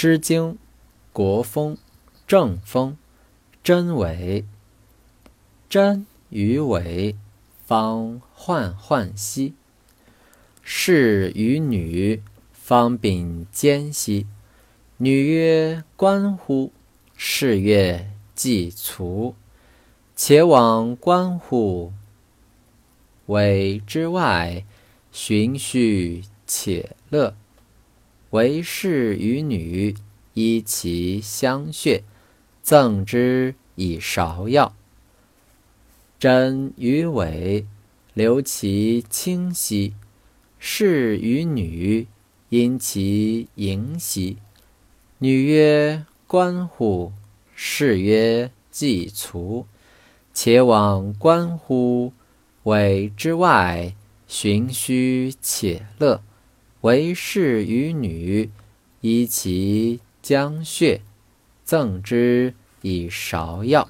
诗经·国风·正风·真伪。真与伪，方患患兮。士与女，方秉兼兮。女曰：“观乎！”士曰：“既卒。”且往观乎！伪之外，循序且乐。为士与女，依其相穴，赠之以芍药。真与尾，留其清兮；士与女，因其盈兮。女曰：“观乎！”士曰：“既卒。”且往观乎！伪之外，寻虚且乐。为士与女，依其将穴，赠之以芍药。